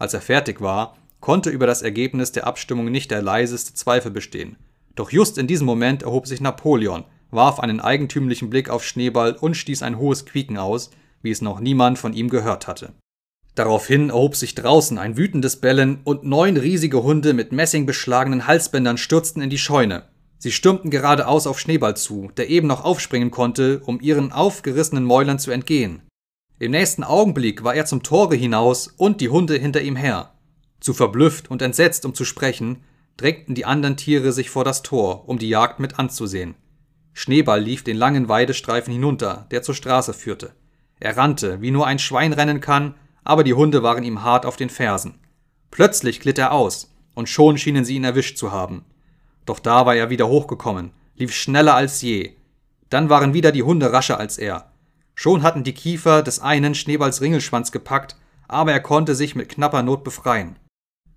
Als er fertig war, konnte über das Ergebnis der Abstimmung nicht der leiseste Zweifel bestehen. Doch just in diesem Moment erhob sich Napoleon, warf einen eigentümlichen Blick auf Schneeball und stieß ein hohes Quieken aus, wie es noch niemand von ihm gehört hatte. Daraufhin erhob sich draußen ein wütendes Bellen und neun riesige Hunde mit messingbeschlagenen Halsbändern stürzten in die Scheune. Sie stürmten geradeaus auf Schneeball zu, der eben noch aufspringen konnte, um ihren aufgerissenen Mäulern zu entgehen. Im nächsten Augenblick war er zum Tore hinaus und die Hunde hinter ihm her. Zu verblüfft und entsetzt, um zu sprechen, drängten die anderen Tiere sich vor das Tor, um die Jagd mit anzusehen. Schneeball lief den langen Weidestreifen hinunter, der zur Straße führte. Er rannte, wie nur ein Schwein rennen kann, aber die Hunde waren ihm hart auf den Fersen. Plötzlich glitt er aus, und schon schienen sie ihn erwischt zu haben. Doch da war er wieder hochgekommen, lief schneller als je. Dann waren wieder die Hunde rascher als er. Schon hatten die Kiefer des einen Schneeballs Ringelschwanz gepackt, aber er konnte sich mit knapper Not befreien.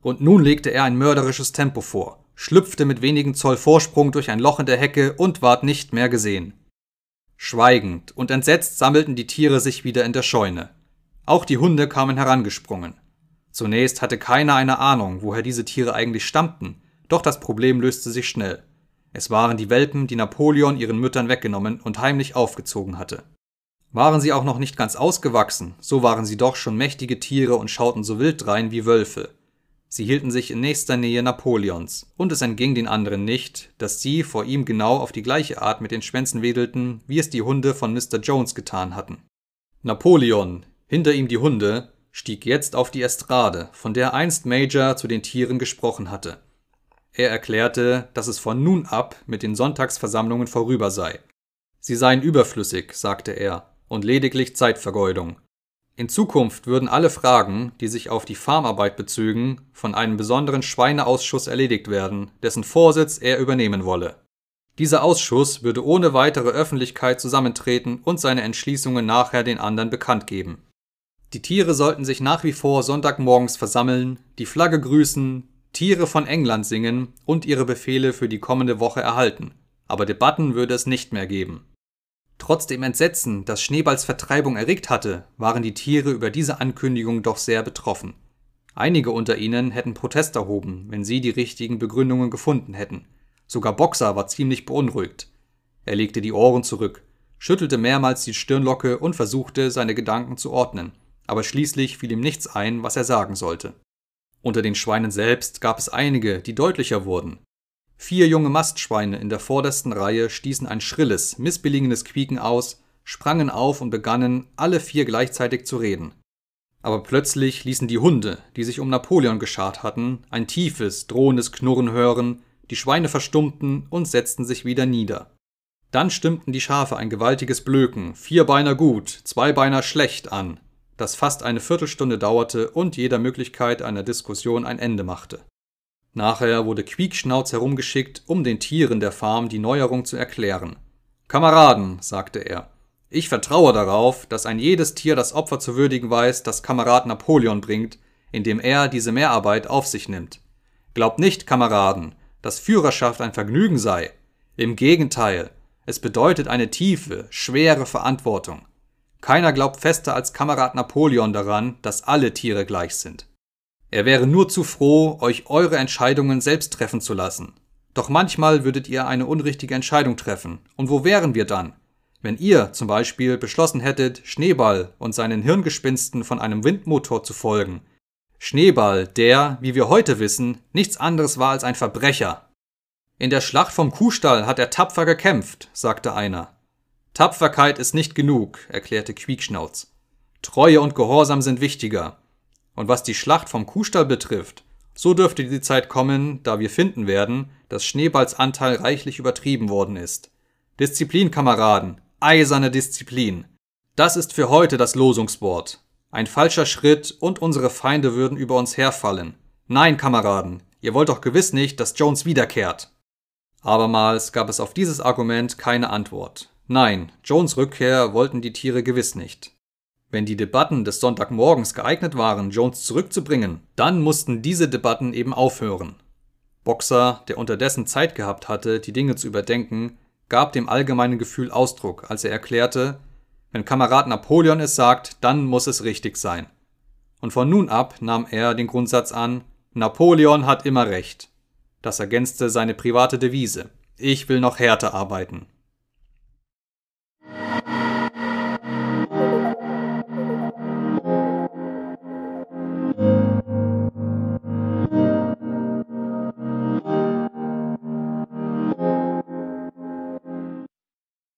Und nun legte er ein mörderisches Tempo vor, schlüpfte mit wenigen Zoll Vorsprung durch ein Loch in der Hecke und ward nicht mehr gesehen. Schweigend und entsetzt sammelten die Tiere sich wieder in der Scheune. Auch die Hunde kamen herangesprungen. Zunächst hatte keiner eine Ahnung, woher diese Tiere eigentlich stammten, doch das Problem löste sich schnell. Es waren die Welpen, die Napoleon ihren Müttern weggenommen und heimlich aufgezogen hatte. Waren sie auch noch nicht ganz ausgewachsen, so waren sie doch schon mächtige Tiere und schauten so wild drein wie Wölfe. Sie hielten sich in nächster Nähe Napoleons, und es entging den anderen nicht, dass sie vor ihm genau auf die gleiche Art mit den Schwänzen wedelten, wie es die Hunde von Mr. Jones getan hatten. Napoleon, hinter ihm die Hunde, stieg jetzt auf die Estrade, von der einst Major zu den Tieren gesprochen hatte. Er erklärte, dass es von nun ab mit den Sonntagsversammlungen vorüber sei. Sie seien überflüssig, sagte er, und lediglich Zeitvergeudung. In Zukunft würden alle Fragen, die sich auf die Farmarbeit bezögen, von einem besonderen Schweineausschuss erledigt werden, dessen Vorsitz er übernehmen wolle. Dieser Ausschuss würde ohne weitere Öffentlichkeit zusammentreten und seine Entschließungen nachher den anderen bekannt geben. Die Tiere sollten sich nach wie vor Sonntagmorgens versammeln, die Flagge grüßen, Tiere von England singen und ihre Befehle für die kommende Woche erhalten, aber Debatten würde es nicht mehr geben. Trotz dem Entsetzen, das Schneeballs Vertreibung erregt hatte, waren die Tiere über diese Ankündigung doch sehr betroffen. Einige unter ihnen hätten Protest erhoben, wenn sie die richtigen Begründungen gefunden hätten. Sogar Boxer war ziemlich beunruhigt. Er legte die Ohren zurück, schüttelte mehrmals die Stirnlocke und versuchte, seine Gedanken zu ordnen, aber schließlich fiel ihm nichts ein, was er sagen sollte. Unter den Schweinen selbst gab es einige, die deutlicher wurden. Vier junge Mastschweine in der vordersten Reihe stießen ein schrilles, missbilligendes Quieken aus, sprangen auf und begannen, alle vier gleichzeitig zu reden. Aber plötzlich ließen die Hunde, die sich um Napoleon geschart hatten, ein tiefes, drohendes Knurren hören, die Schweine verstummten und setzten sich wieder nieder. Dann stimmten die Schafe ein gewaltiges Blöken, Vierbeiner gut, Zweibeiner schlecht an, das fast eine Viertelstunde dauerte und jeder Möglichkeit einer Diskussion ein Ende machte. Nachher wurde Quiekschnauz herumgeschickt, um den Tieren der Farm die Neuerung zu erklären. Kameraden, sagte er, ich vertraue darauf, dass ein jedes Tier das Opfer zu würdigen weiß, das Kamerad Napoleon bringt, indem er diese Mehrarbeit auf sich nimmt. Glaubt nicht, Kameraden, dass Führerschaft ein Vergnügen sei. Im Gegenteil, es bedeutet eine tiefe, schwere Verantwortung. Keiner glaubt fester als Kamerad Napoleon daran, dass alle Tiere gleich sind. Er wäre nur zu froh, euch eure Entscheidungen selbst treffen zu lassen. Doch manchmal würdet ihr eine unrichtige Entscheidung treffen. Und wo wären wir dann? Wenn ihr zum Beispiel beschlossen hättet, Schneeball und seinen Hirngespinsten von einem Windmotor zu folgen. Schneeball, der, wie wir heute wissen, nichts anderes war als ein Verbrecher. In der Schlacht vom Kuhstall hat er tapfer gekämpft, sagte einer. Tapferkeit ist nicht genug, erklärte Quiekschnauz. Treue und Gehorsam sind wichtiger. Und was die Schlacht vom Kuhstall betrifft, so dürfte die Zeit kommen, da wir finden werden, dass Schneeballs Anteil reichlich übertrieben worden ist. Disziplin, Kameraden, eiserne Disziplin. Das ist für heute das Losungswort. Ein falscher Schritt und unsere Feinde würden über uns herfallen. Nein, Kameraden, ihr wollt doch gewiss nicht, dass Jones wiederkehrt. Abermals gab es auf dieses Argument keine Antwort. Nein, Jones Rückkehr wollten die Tiere gewiss nicht. Wenn die Debatten des Sonntagmorgens geeignet waren, Jones zurückzubringen, dann mussten diese Debatten eben aufhören. Boxer, der unterdessen Zeit gehabt hatte, die Dinge zu überdenken, gab dem allgemeinen Gefühl Ausdruck, als er erklärte, wenn Kamerad Napoleon es sagt, dann muss es richtig sein. Und von nun ab nahm er den Grundsatz an, Napoleon hat immer recht. Das ergänzte seine private Devise. Ich will noch härter arbeiten.